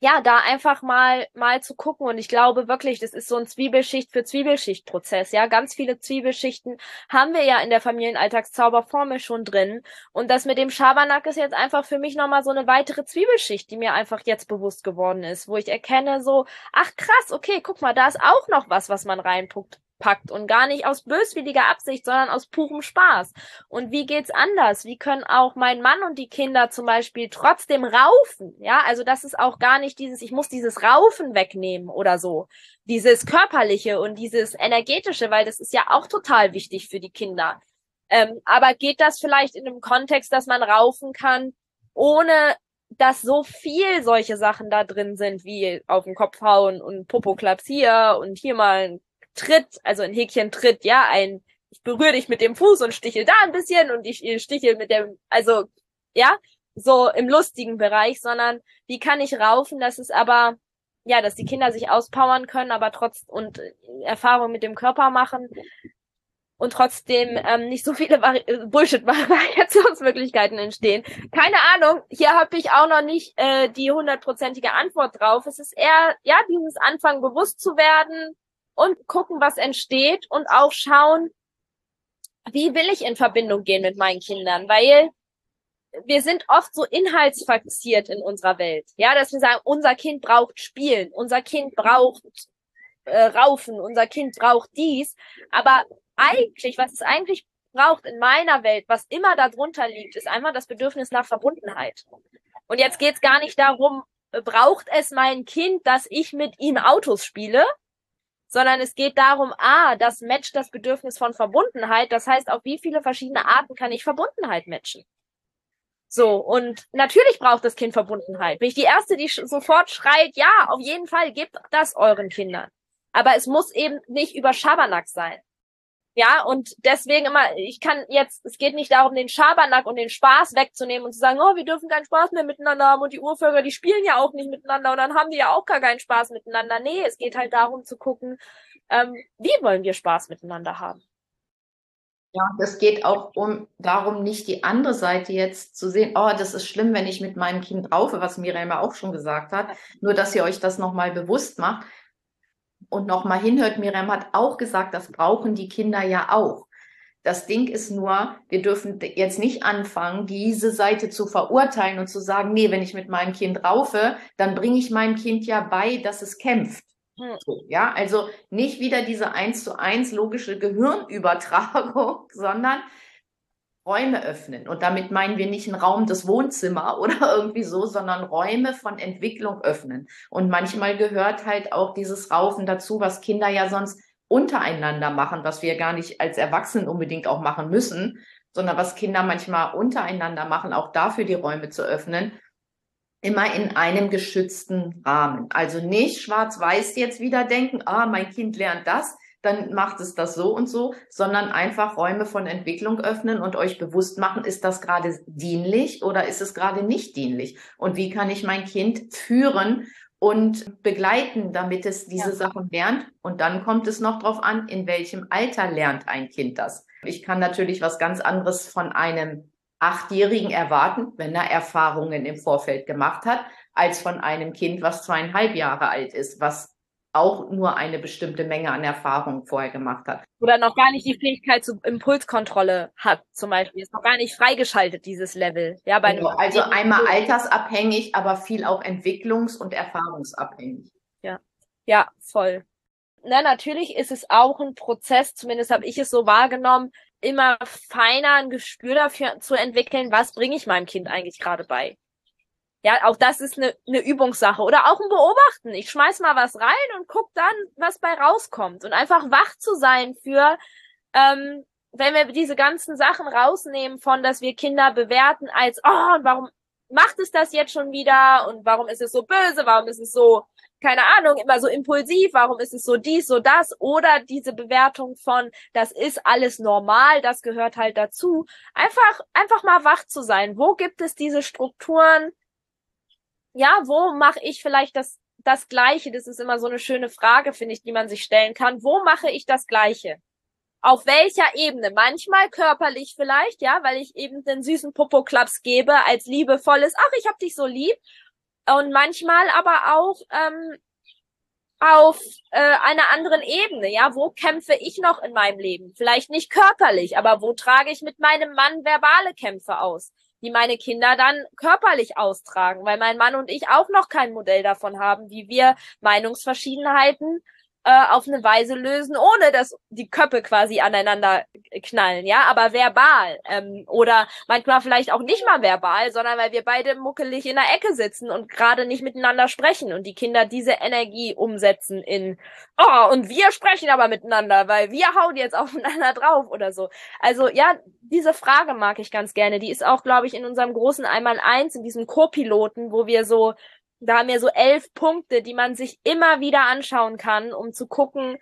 ja, da einfach mal, mal zu gucken. Und ich glaube wirklich, das ist so ein Zwiebelschicht für Zwiebelschicht-Prozess. Ja, ganz viele Zwiebelschichten haben wir ja in der Familienalltagszauberformel schon drin. Und das mit dem Schabernack ist jetzt einfach für mich nochmal so eine weitere Zwiebelschicht, die mir einfach jetzt bewusst geworden ist, wo ich erkenne so, ach krass, okay, guck mal, da ist auch noch was, was man reinpuckt packt und gar nicht aus böswilliger Absicht, sondern aus purem Spaß. Und wie geht's anders? Wie können auch mein Mann und die Kinder zum Beispiel trotzdem raufen? Ja, also das ist auch gar nicht dieses, ich muss dieses Raufen wegnehmen oder so. Dieses körperliche und dieses energetische, weil das ist ja auch total wichtig für die Kinder. Ähm, aber geht das vielleicht in einem Kontext, dass man raufen kann, ohne dass so viel solche Sachen da drin sind, wie auf den Kopf hauen und Popoklaps hier und hier mal ein Tritt, also ein Häkchen Tritt, ja, ein, ich berühre dich mit dem Fuß und stichel da ein bisschen und ich stichel mit dem, also, ja, so im lustigen Bereich, sondern wie kann ich raufen, dass es aber, ja, dass die Kinder sich auspowern können, aber trotz und Erfahrung mit dem Körper machen und trotzdem ähm, nicht so viele Vari äh, Bullshit-Variationsmöglichkeiten entstehen. Keine Ahnung, hier habe ich auch noch nicht äh, die hundertprozentige Antwort drauf. Es ist eher, ja, dieses Anfangen bewusst zu werden, und gucken, was entsteht und auch schauen, wie will ich in Verbindung gehen mit meinen Kindern, weil wir sind oft so inhaltsfixiert in unserer Welt, ja, dass wir sagen, unser Kind braucht Spielen, unser Kind braucht äh, Raufen, unser Kind braucht dies, aber eigentlich, was es eigentlich braucht in meiner Welt, was immer darunter liegt, ist einmal das Bedürfnis nach Verbundenheit. Und jetzt geht's gar nicht darum, braucht es mein Kind, dass ich mit ihm Autos spiele, sondern es geht darum, ah, das matcht das Bedürfnis von Verbundenheit. Das heißt, auf wie viele verschiedene Arten kann ich Verbundenheit matchen? So, und natürlich braucht das Kind Verbundenheit. Bin ich die Erste, die sofort schreit, ja, auf jeden Fall, gebt das euren Kindern. Aber es muss eben nicht über Schabernack sein. Ja, und deswegen immer, ich kann jetzt, es geht nicht darum, den Schabernack und den Spaß wegzunehmen und zu sagen, oh, wir dürfen keinen Spaß mehr miteinander haben und die Urvölker, die spielen ja auch nicht miteinander und dann haben die ja auch gar keinen Spaß miteinander. Nee, es geht halt darum zu gucken, ähm, wie wollen wir Spaß miteinander haben. Ja, es geht auch um darum, nicht die andere Seite jetzt zu sehen, oh, das ist schlimm, wenn ich mit meinem Kind raufe, was Miriam auch schon gesagt hat. Nur, dass ihr euch das nochmal bewusst macht und nochmal hinhört, Miriam hat auch gesagt, das brauchen die Kinder ja auch. Das Ding ist nur, wir dürfen jetzt nicht anfangen, diese Seite zu verurteilen und zu sagen, nee, wenn ich mit meinem Kind raufe, dann bringe ich meinem Kind ja bei, dass es kämpft. Hm. Ja, also nicht wieder diese eins zu eins logische Gehirnübertragung, sondern Räume öffnen. Und damit meinen wir nicht einen Raum des Wohnzimmer oder irgendwie so, sondern Räume von Entwicklung öffnen. Und manchmal gehört halt auch dieses Raufen dazu, was Kinder ja sonst untereinander machen, was wir gar nicht als Erwachsenen unbedingt auch machen müssen, sondern was Kinder manchmal untereinander machen, auch dafür die Räume zu öffnen, immer in einem geschützten Rahmen. Also nicht schwarz-weiß jetzt wieder denken, ah, mein Kind lernt das, dann macht es das so und so, sondern einfach Räume von Entwicklung öffnen und euch bewusst machen, ist das gerade dienlich oder ist es gerade nicht dienlich? Und wie kann ich mein Kind führen und begleiten, damit es diese ja. Sachen lernt? Und dann kommt es noch darauf an, in welchem Alter lernt ein Kind das. Ich kann natürlich was ganz anderes von einem Achtjährigen erwarten, wenn er Erfahrungen im Vorfeld gemacht hat, als von einem Kind, was zweieinhalb Jahre alt ist, was auch nur eine bestimmte Menge an Erfahrung vorher gemacht hat. Oder noch gar nicht die Fähigkeit zur Impulskontrolle hat, zum Beispiel. Ist noch gar nicht freigeschaltet, dieses Level. Ja, bei genau, also einmal altersabhängig, aber viel auch entwicklungs- und erfahrungsabhängig. Ja, ja, voll. Na, natürlich ist es auch ein Prozess, zumindest habe ich es so wahrgenommen, immer feiner ein Gespür dafür zu entwickeln, was bringe ich meinem Kind eigentlich gerade bei. Ja, auch das ist eine, eine Übungssache. Oder auch ein Beobachten. Ich schmeiß mal was rein und guck dann, was bei rauskommt. Und einfach wach zu sein für, ähm, wenn wir diese ganzen Sachen rausnehmen von, dass wir Kinder bewerten als, oh, und warum macht es das jetzt schon wieder? Und warum ist es so böse? Warum ist es so, keine Ahnung, immer so impulsiv? Warum ist es so dies, so das? Oder diese Bewertung von, das ist alles normal, das gehört halt dazu. Einfach, einfach mal wach zu sein. Wo gibt es diese Strukturen? Ja, wo mache ich vielleicht das, das Gleiche? Das ist immer so eine schöne Frage, finde ich, die man sich stellen kann. Wo mache ich das Gleiche? Auf welcher Ebene? Manchmal körperlich vielleicht, ja, weil ich eben den süßen Popo-Klaps gebe als liebevolles, ach, ich hab dich so lieb. Und manchmal aber auch ähm, auf äh, einer anderen Ebene, ja, wo kämpfe ich noch in meinem Leben? Vielleicht nicht körperlich, aber wo trage ich mit meinem Mann verbale Kämpfe aus? Die meine Kinder dann körperlich austragen, weil mein Mann und ich auch noch kein Modell davon haben, wie wir Meinungsverschiedenheiten äh, auf eine Weise lösen, ohne dass die Köpfe quasi aneinander knallen, ja, aber verbal ähm, oder manchmal vielleicht auch nicht mal verbal, sondern weil wir beide muckelig in der Ecke sitzen und gerade nicht miteinander sprechen und die Kinder diese Energie umsetzen in oh und wir sprechen aber miteinander, weil wir hauen jetzt aufeinander drauf oder so. Also ja, diese Frage mag ich ganz gerne. Die ist auch, glaube ich, in unserem großen Einmal eins in diesem Co-Piloten, wo wir so da haben wir so elf Punkte, die man sich immer wieder anschauen kann, um zu gucken,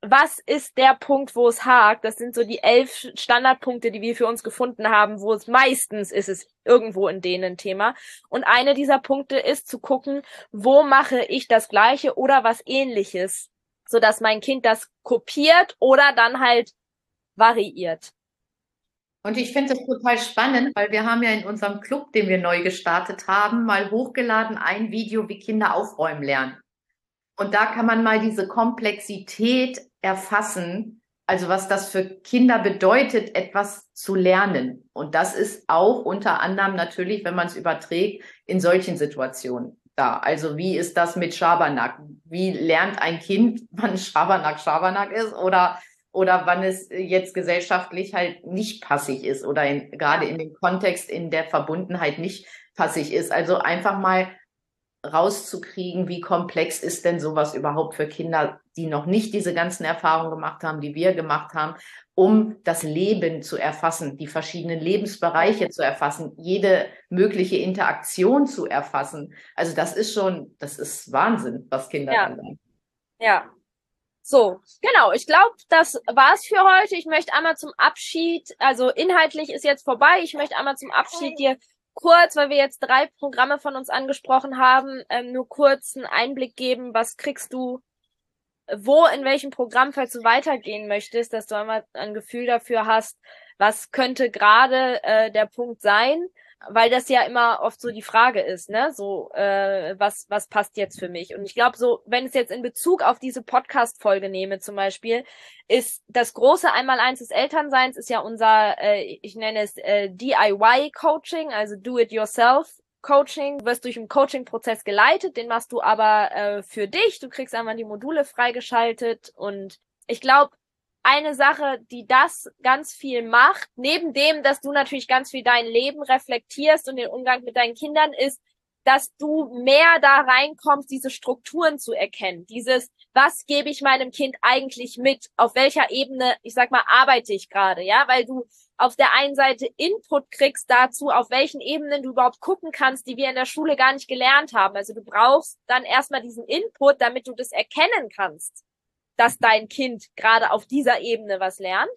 was ist der Punkt, wo es hakt. Das sind so die elf Standardpunkte, die wir für uns gefunden haben, wo es meistens ist es irgendwo in denen Thema. Und eine dieser Punkte ist zu gucken, wo mache ich das Gleiche oder was ähnliches, so dass mein Kind das kopiert oder dann halt variiert. Und ich finde es total spannend, weil wir haben ja in unserem Club, den wir neu gestartet haben, mal hochgeladen ein Video, wie Kinder aufräumen lernen. Und da kann man mal diese Komplexität erfassen, also was das für Kinder bedeutet, etwas zu lernen. Und das ist auch unter anderem natürlich, wenn man es überträgt, in solchen Situationen da. Also wie ist das mit Schabernack? Wie lernt ein Kind, wann Schabernack Schabernack ist? Oder oder wann es jetzt gesellschaftlich halt nicht passig ist oder in, gerade in dem Kontext in der Verbundenheit nicht passig ist. Also einfach mal rauszukriegen, wie komplex ist denn sowas überhaupt für Kinder, die noch nicht diese ganzen Erfahrungen gemacht haben, die wir gemacht haben, um das Leben zu erfassen, die verschiedenen Lebensbereiche zu erfassen, jede mögliche Interaktion zu erfassen. Also das ist schon, das ist Wahnsinn, was Kinder ja. dann lernen. Ja, so, genau. Ich glaube, das war's für heute. Ich möchte einmal zum Abschied, also inhaltlich ist jetzt vorbei. Ich möchte einmal zum Abschied dir kurz, weil wir jetzt drei Programme von uns angesprochen haben, ähm, nur kurz einen Einblick geben. Was kriegst du, wo, in welchem Programm, falls du weitergehen möchtest, dass du einmal ein Gefühl dafür hast, was könnte gerade äh, der Punkt sein weil das ja immer oft so die Frage ist, ne? So, äh, was, was passt jetzt für mich? Und ich glaube, so, wenn es jetzt in Bezug auf diese Podcast-Folge nehme, zum Beispiel, ist das große Einmaleins des Elternseins ist ja unser, äh, ich nenne es äh, DIY-Coaching, also Do-It-Yourself. Coaching, du wirst durch einen Coaching-Prozess geleitet, den machst du aber äh, für dich. Du kriegst einmal die Module freigeschaltet und ich glaube, eine Sache, die das ganz viel macht, neben dem, dass du natürlich ganz viel dein Leben reflektierst und den Umgang mit deinen Kindern, ist, dass du mehr da reinkommst, diese Strukturen zu erkennen. Dieses, was gebe ich meinem Kind eigentlich mit? Auf welcher Ebene, ich sag mal, arbeite ich gerade, ja? Weil du auf der einen Seite Input kriegst dazu, auf welchen Ebenen du überhaupt gucken kannst, die wir in der Schule gar nicht gelernt haben. Also du brauchst dann erstmal diesen Input, damit du das erkennen kannst dass dein Kind gerade auf dieser Ebene was lernt.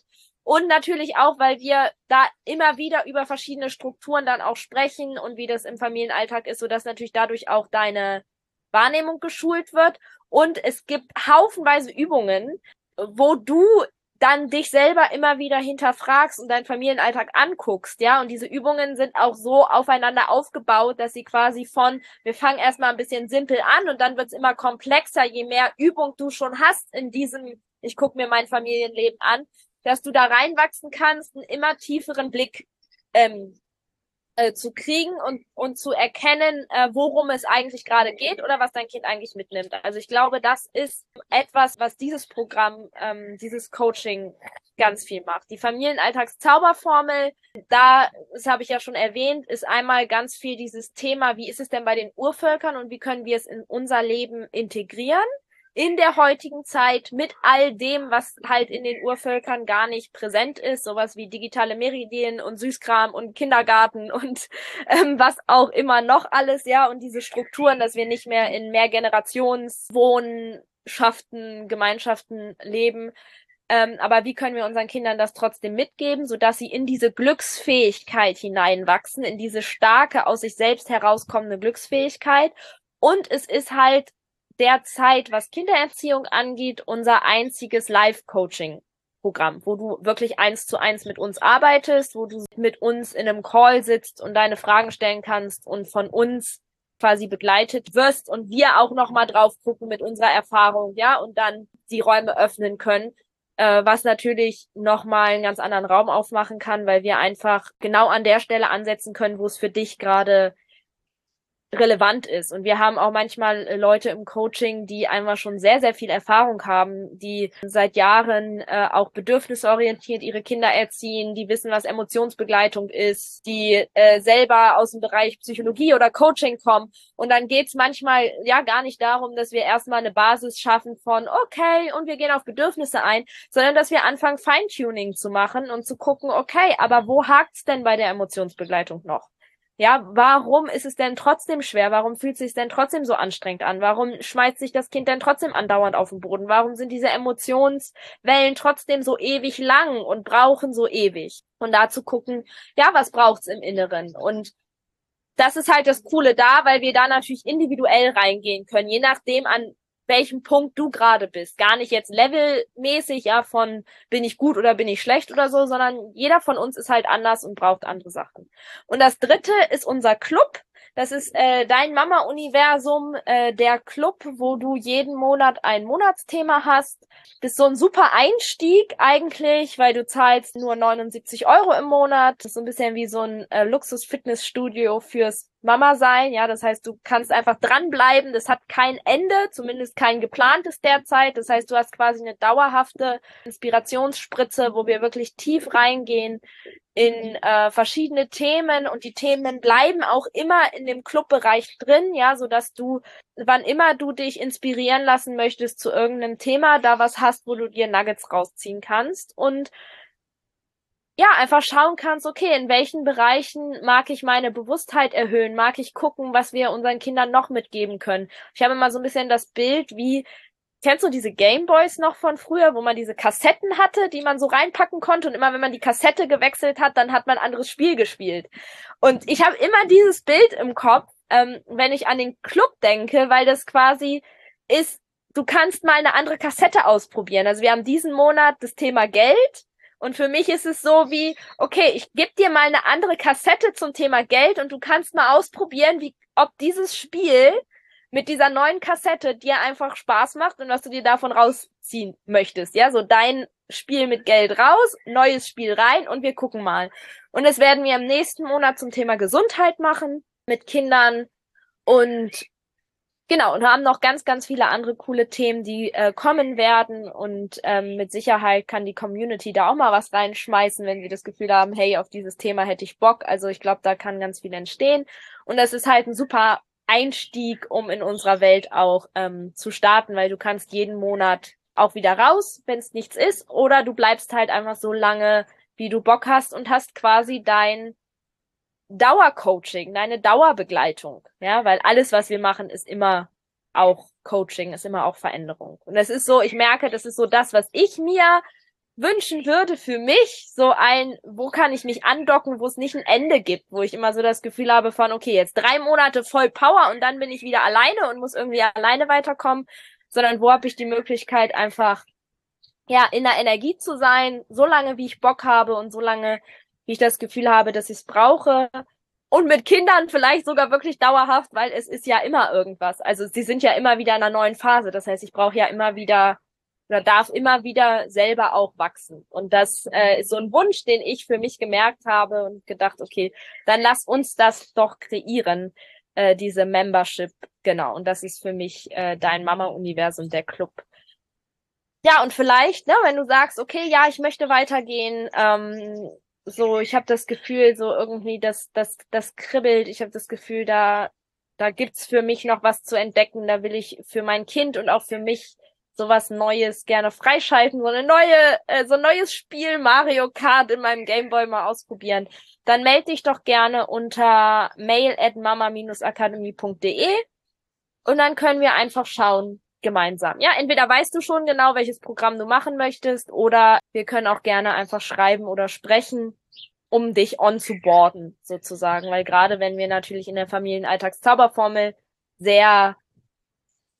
Und natürlich auch, weil wir da immer wieder über verschiedene Strukturen dann auch sprechen und wie das im Familienalltag ist, sodass natürlich dadurch auch deine Wahrnehmung geschult wird. Und es gibt haufenweise Übungen, wo du dann dich selber immer wieder hinterfragst und deinen Familienalltag anguckst, ja. Und diese Übungen sind auch so aufeinander aufgebaut, dass sie quasi von, wir fangen erstmal ein bisschen simpel an und dann wird's immer komplexer, je mehr Übung du schon hast in diesem, ich gucke mir mein Familienleben an, dass du da reinwachsen kannst, einen immer tieferen Blick ähm, äh, zu kriegen und, und zu erkennen, äh, worum es eigentlich gerade geht oder was dein Kind eigentlich mitnimmt. Also ich glaube, das ist etwas, was dieses Programm, ähm, dieses Coaching ganz viel macht. Die Familienalltagszauberformel, da, das habe ich ja schon erwähnt, ist einmal ganz viel dieses Thema, wie ist es denn bei den Urvölkern und wie können wir es in unser Leben integrieren? In der heutigen Zeit mit all dem, was halt in den Urvölkern gar nicht präsent ist, sowas wie digitale Meridien und Süßkram und Kindergarten und ähm, was auch immer noch alles, ja, und diese Strukturen, dass wir nicht mehr in Mehrgenerationswohnschaften, Gemeinschaften leben. Ähm, aber wie können wir unseren Kindern das trotzdem mitgeben, sodass sie in diese Glücksfähigkeit hineinwachsen, in diese starke, aus sich selbst herauskommende Glücksfähigkeit und es ist halt derzeit, was Kindererziehung angeht, unser einziges Live-Coaching. Programm, wo du wirklich eins zu eins mit uns arbeitest, wo du mit uns in einem Call sitzt und deine Fragen stellen kannst und von uns quasi begleitet wirst und wir auch noch mal drauf gucken mit unserer Erfahrung, ja, und dann die Räume öffnen können, äh, was natürlich noch mal einen ganz anderen Raum aufmachen kann, weil wir einfach genau an der Stelle ansetzen können, wo es für dich gerade relevant ist. Und wir haben auch manchmal äh, Leute im Coaching, die einfach schon sehr, sehr viel Erfahrung haben, die seit Jahren äh, auch bedürfnisorientiert ihre Kinder erziehen, die wissen, was Emotionsbegleitung ist, die äh, selber aus dem Bereich Psychologie oder Coaching kommen. Und dann geht's manchmal ja gar nicht darum, dass wir erstmal eine Basis schaffen von, okay, und wir gehen auf Bedürfnisse ein, sondern dass wir anfangen, Feintuning zu machen und zu gucken, okay, aber wo hakt's denn bei der Emotionsbegleitung noch? Ja, warum ist es denn trotzdem schwer? Warum fühlt es sich denn trotzdem so anstrengend an? Warum schmeißt sich das Kind denn trotzdem andauernd auf den Boden? Warum sind diese Emotionswellen trotzdem so ewig lang und brauchen so ewig? Und da zu gucken, ja, was braucht's im Inneren? Und das ist halt das Coole da, weil wir da natürlich individuell reingehen können, je nachdem an welchem Punkt du gerade bist. Gar nicht jetzt levelmäßig, ja, von bin ich gut oder bin ich schlecht oder so, sondern jeder von uns ist halt anders und braucht andere Sachen. Und das dritte ist unser Club. Das ist äh, dein Mama-Universum, äh, der Club, wo du jeden Monat ein Monatsthema hast. Das ist so ein super Einstieg eigentlich, weil du zahlst nur 79 Euro im Monat. Das ist so ein bisschen wie so ein äh, Luxus-Fitnessstudio fürs Mama sein. Ja, das heißt, du kannst einfach dranbleiben. Das hat kein Ende, zumindest kein geplantes derzeit. Das heißt, du hast quasi eine dauerhafte Inspirationsspritze, wo wir wirklich tief reingehen in äh, verschiedene Themen und die Themen bleiben auch immer in dem Clubbereich drin, ja, so dass du, wann immer du dich inspirieren lassen möchtest zu irgendeinem Thema, da was hast, wo du dir Nuggets rausziehen kannst und ja, einfach schauen kannst, okay, in welchen Bereichen mag ich meine Bewusstheit erhöhen, mag ich gucken, was wir unseren Kindern noch mitgeben können. Ich habe immer so ein bisschen das Bild, wie Kennst du diese Gameboys noch von früher, wo man diese Kassetten hatte, die man so reinpacken konnte und immer wenn man die Kassette gewechselt hat, dann hat man ein anderes Spiel gespielt. Und ich habe immer dieses Bild im Kopf, ähm, wenn ich an den Club denke, weil das quasi ist, du kannst mal eine andere Kassette ausprobieren. Also wir haben diesen Monat das Thema Geld und für mich ist es so wie, okay, ich gebe dir mal eine andere Kassette zum Thema Geld und du kannst mal ausprobieren, wie ob dieses Spiel mit dieser neuen Kassette dir einfach Spaß macht und was du dir davon rausziehen möchtest. Ja, so dein Spiel mit Geld raus, neues Spiel rein und wir gucken mal. Und das werden wir im nächsten Monat zum Thema Gesundheit machen mit Kindern und genau und haben noch ganz ganz viele andere coole Themen, die äh, kommen werden. Und ähm, mit Sicherheit kann die Community da auch mal was reinschmeißen, wenn sie das Gefühl haben, hey, auf dieses Thema hätte ich Bock. Also ich glaube, da kann ganz viel entstehen. Und das ist halt ein super Einstieg, um in unserer Welt auch ähm, zu starten, weil du kannst jeden Monat auch wieder raus, wenn es nichts ist, oder du bleibst halt einfach so lange, wie du Bock hast und hast quasi dein Dauercoaching, deine Dauerbegleitung, ja, weil alles, was wir machen, ist immer auch Coaching, ist immer auch Veränderung. Und es ist so, ich merke, das ist so das, was ich mir wünschen würde für mich, so ein, wo kann ich mich andocken, wo es nicht ein Ende gibt, wo ich immer so das Gefühl habe von, okay, jetzt drei Monate voll Power und dann bin ich wieder alleine und muss irgendwie alleine weiterkommen, sondern wo habe ich die Möglichkeit einfach, ja, in der Energie zu sein, so lange wie ich Bock habe und so lange, wie ich das Gefühl habe, dass ich es brauche. Und mit Kindern vielleicht sogar wirklich dauerhaft, weil es ist ja immer irgendwas. Also sie sind ja immer wieder in einer neuen Phase. Das heißt, ich brauche ja immer wieder oder darf immer wieder selber auch wachsen. Und das äh, ist so ein Wunsch, den ich für mich gemerkt habe und gedacht, okay, dann lass uns das doch kreieren, äh, diese Membership. Genau. Und das ist für mich äh, dein Mama-Universum, der Club. Ja, und vielleicht, ne, wenn du sagst, okay, ja, ich möchte weitergehen, ähm, so, ich habe das Gefühl, so irgendwie, dass das, das kribbelt, ich habe das Gefühl, da, da gibt's für mich noch was zu entdecken, da will ich für mein Kind und auch für mich sowas Neues gerne freischalten, so eine neue, äh, so ein neues Spiel Mario Kart in meinem Gameboy mal ausprobieren, dann melde dich doch gerne unter mail at mama-akademie.de und dann können wir einfach schauen, gemeinsam. Ja, entweder weißt du schon genau, welches Programm du machen möchtest, oder wir können auch gerne einfach schreiben oder sprechen, um dich on zu boarden, sozusagen. Weil gerade wenn wir natürlich in der Familienalltagszauberformel sehr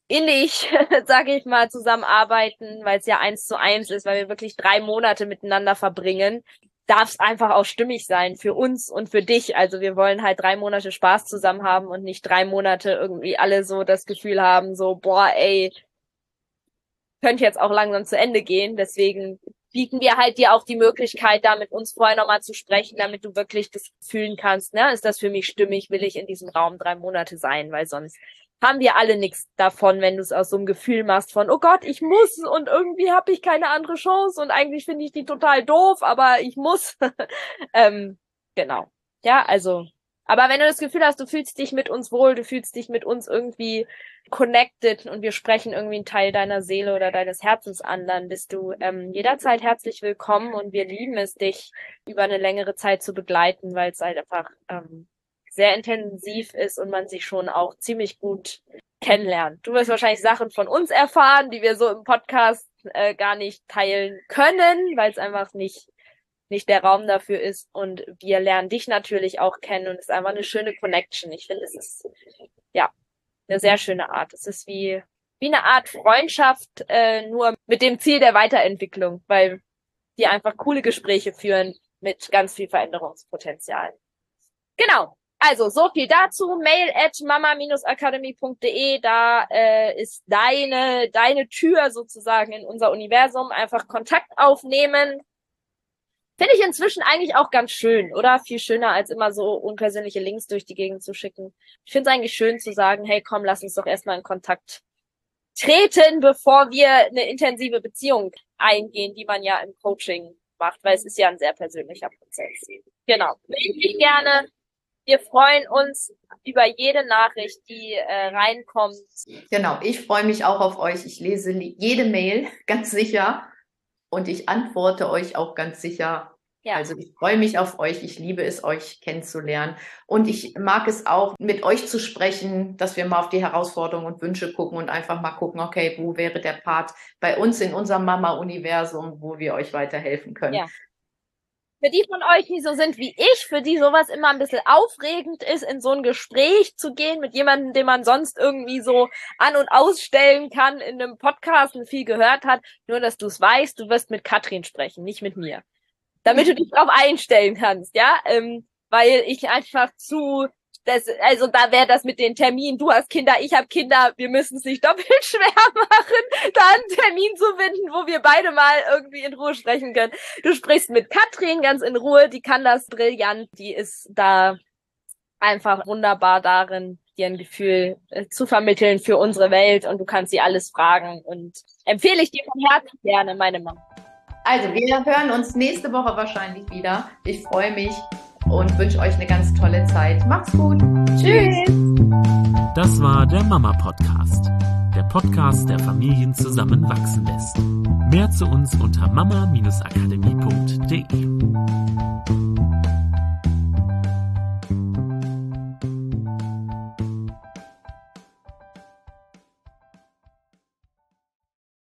innig, sage ich mal, zusammenarbeiten, weil es ja eins zu eins ist, weil wir wirklich drei Monate miteinander verbringen, darf es einfach auch stimmig sein für uns und für dich. Also wir wollen halt drei Monate Spaß zusammen haben und nicht drei Monate irgendwie alle so das Gefühl haben, so, boah, ey, könnte jetzt auch langsam zu Ende gehen. Deswegen bieten wir halt dir auch die Möglichkeit, da mit uns vorher nochmal zu sprechen, damit du wirklich das fühlen kannst, ne? Ist das für mich stimmig? Will ich in diesem Raum drei Monate sein? Weil sonst haben wir alle nichts davon, wenn du es aus so einem Gefühl machst von, oh Gott, ich muss und irgendwie habe ich keine andere Chance und eigentlich finde ich die total doof, aber ich muss. ähm, genau. Ja, also. Aber wenn du das Gefühl hast, du fühlst dich mit uns wohl, du fühlst dich mit uns irgendwie connected und wir sprechen irgendwie einen Teil deiner Seele oder deines Herzens an, dann bist du ähm, jederzeit herzlich willkommen und wir lieben es, dich über eine längere Zeit zu begleiten, weil es halt einfach ähm, sehr intensiv ist und man sich schon auch ziemlich gut kennenlernt. Du wirst wahrscheinlich Sachen von uns erfahren, die wir so im Podcast äh, gar nicht teilen können, weil es einfach nicht nicht der Raum dafür ist und wir lernen dich natürlich auch kennen und es ist einfach eine schöne Connection. Ich finde, es ist ja eine sehr schöne Art. Es ist wie wie eine Art Freundschaft, äh, nur mit dem Ziel der Weiterentwicklung, weil die einfach coole Gespräche führen mit ganz viel Veränderungspotenzial. Genau. Also, so viel dazu. Mail at mama-akademie.de. Da äh, ist deine, deine Tür sozusagen in unser Universum. Einfach Kontakt aufnehmen. Finde ich inzwischen eigentlich auch ganz schön, oder? Viel schöner, als immer so unpersönliche Links durch die Gegend zu schicken. Ich finde es eigentlich schön zu sagen, hey, komm, lass uns doch erstmal in Kontakt treten, bevor wir eine intensive Beziehung eingehen, die man ja im Coaching macht, weil es ist ja ein sehr persönlicher Prozess. Genau. Dich gerne wir freuen uns über jede Nachricht, die äh, reinkommt. Genau, ich freue mich auch auf euch. Ich lese jede Mail ganz sicher und ich antworte euch auch ganz sicher. Ja. Also ich freue mich auf euch. Ich liebe es, euch kennenzulernen. Und ich mag es auch, mit euch zu sprechen, dass wir mal auf die Herausforderungen und Wünsche gucken und einfach mal gucken, okay, wo wäre der Part bei uns in unserem Mama-Universum, wo wir euch weiterhelfen können. Ja für die von euch, die so sind wie ich, für die sowas immer ein bisschen aufregend ist, in so ein Gespräch zu gehen mit jemandem, den man sonst irgendwie so an- und ausstellen kann in einem Podcast und viel gehört hat, nur dass du es weißt, du wirst mit Katrin sprechen, nicht mit mir. Damit du dich darauf einstellen kannst, ja, ähm, weil ich einfach zu das, also da wäre das mit den Terminen, du hast Kinder, ich habe Kinder, wir müssen es nicht doppelt schwer machen, da einen Termin zu finden, wo wir beide mal irgendwie in Ruhe sprechen können. Du sprichst mit Katrin ganz in Ruhe, die kann das brillant, die ist da einfach wunderbar darin, dir ein Gefühl äh, zu vermitteln für unsere Welt. Und du kannst sie alles fragen. Und empfehle ich dir von Herzen gerne, meine Mama. Also, wir hören uns nächste Woche wahrscheinlich wieder. Ich freue mich und wünsche euch eine ganz tolle Zeit. Macht's gut. Tschüss. Das war der Mama Podcast. Der Podcast, der Familien zusammenwachsen lässt. Mehr zu uns unter mama-akademie.de.